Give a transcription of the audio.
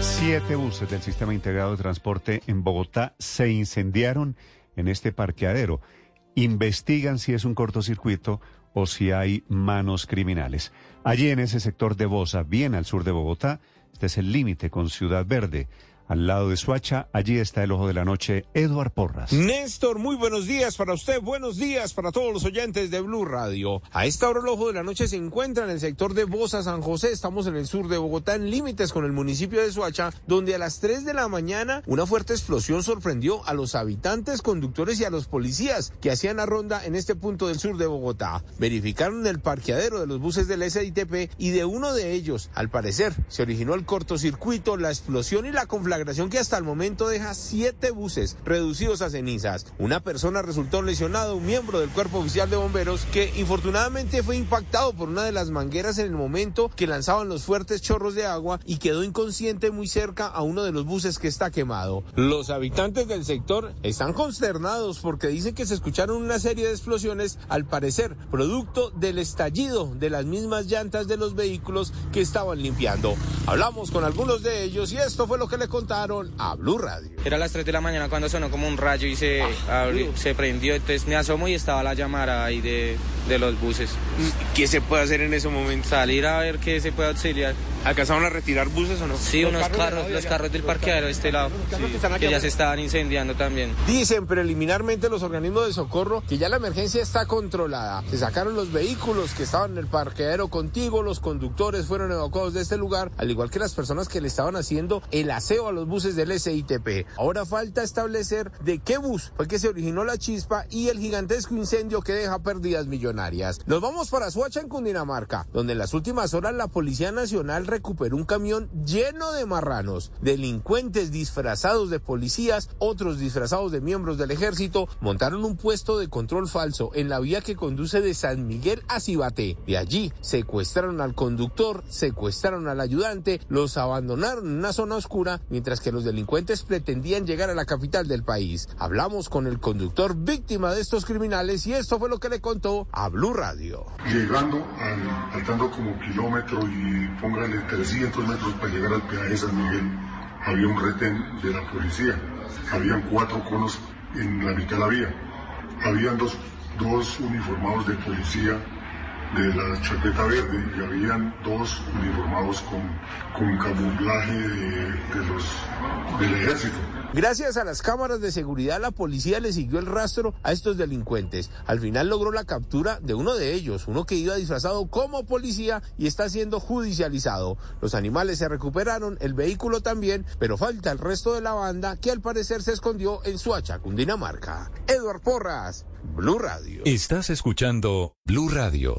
Siete buses del Sistema Integrado de Transporte en Bogotá se incendiaron en este parqueadero. Investigan si es un cortocircuito o si hay manos criminales. Allí en ese sector de Bosa, bien al sur de Bogotá, este es el límite con Ciudad Verde. Al lado de Suacha, allí está el ojo de la noche, Eduard Porras. Néstor, muy buenos días para usted, buenos días para todos los oyentes de Blue Radio. A esta hora el ojo de la noche se encuentra en el sector de Bosa, San José. Estamos en el sur de Bogotá, en límites con el municipio de Suacha, donde a las 3 de la mañana una fuerte explosión sorprendió a los habitantes, conductores y a los policías que hacían la ronda en este punto del sur de Bogotá. Verificaron el parqueadero de los buses del SITP y de uno de ellos, al parecer, se originó el cortocircuito, la explosión y la conflagración que hasta el momento deja siete buses reducidos a cenizas. Una persona resultó lesionada, un miembro del cuerpo oficial de bomberos que infortunadamente fue impactado por una de las mangueras en el momento que lanzaban los fuertes chorros de agua y quedó inconsciente muy cerca a uno de los buses que está quemado. Los habitantes del sector están consternados porque dicen que se escucharon una serie de explosiones, al parecer producto del estallido de las mismas llantas de los vehículos que estaban limpiando. Hablamos con algunos de ellos y esto fue lo que le contaron a Blue Radio. Era a las 3 de la mañana cuando sonó como un rayo y se, Ah, abrió- se prendió. Entonces me asomo y estaba la llamada ahí de, de los buses. ¿Qué se puede hacer en ese momento? Salir a ver qué se puede auxiliar. ¿Alcanzaron a retirar buses o no? Sí, unos carros, los carros del parqueadero de este lado, sí, que ya se estaban incendiando también. Dicen preliminarmente los organismos de socorro que ya la emergencia está controlada. Se sacaron los vehículos que estaban en el parqueadero contigo, los conductores fueron evacuados de este lugar, al igual que las personas que le estaban haciendo el aseo a los buses del SITP. Ahora falta establecer de qué bus fue que se originó la chispa y el gigantesco incendio que deja pérdidas millonarias. Nos vamos para Suacha en Cundinamarca, donde en las últimas horas la Policía Nacional recuperó un camión lleno de marranos, delincuentes disfrazados de policías, otros disfrazados de miembros del ejército, montaron un puesto de control falso en la vía que conduce de San Miguel a Cibaté. De allí secuestraron al conductor, secuestraron al ayudante, los abandonaron en una zona oscura, mientras que los delincuentes pretendían llegar a la capital del país. Hablamos con el conductor víctima de estos criminales y esto fue lo que le contó a Blue Radio. Llegando, al, como kilómetro y póngale 300 metros para llegar al peaje de San Miguel, había un retén de la policía. Habían cuatro conos en la mitad de la vía. Habían dos, dos uniformados de policía de la chaqueta verde y habían dos uniformados con, con camuflaje de, los, del ejército. Gracias a las cámaras de seguridad, la policía le siguió el rastro a estos delincuentes. Al final logró la captura de uno de ellos, uno que iba disfrazado como policía y está siendo judicializado. Los animales se recuperaron, el vehículo también, pero falta el resto de la banda que al parecer se escondió en Suacha, Cundinamarca. Eduard Porras, Blue Radio. Estás escuchando Blue Radio.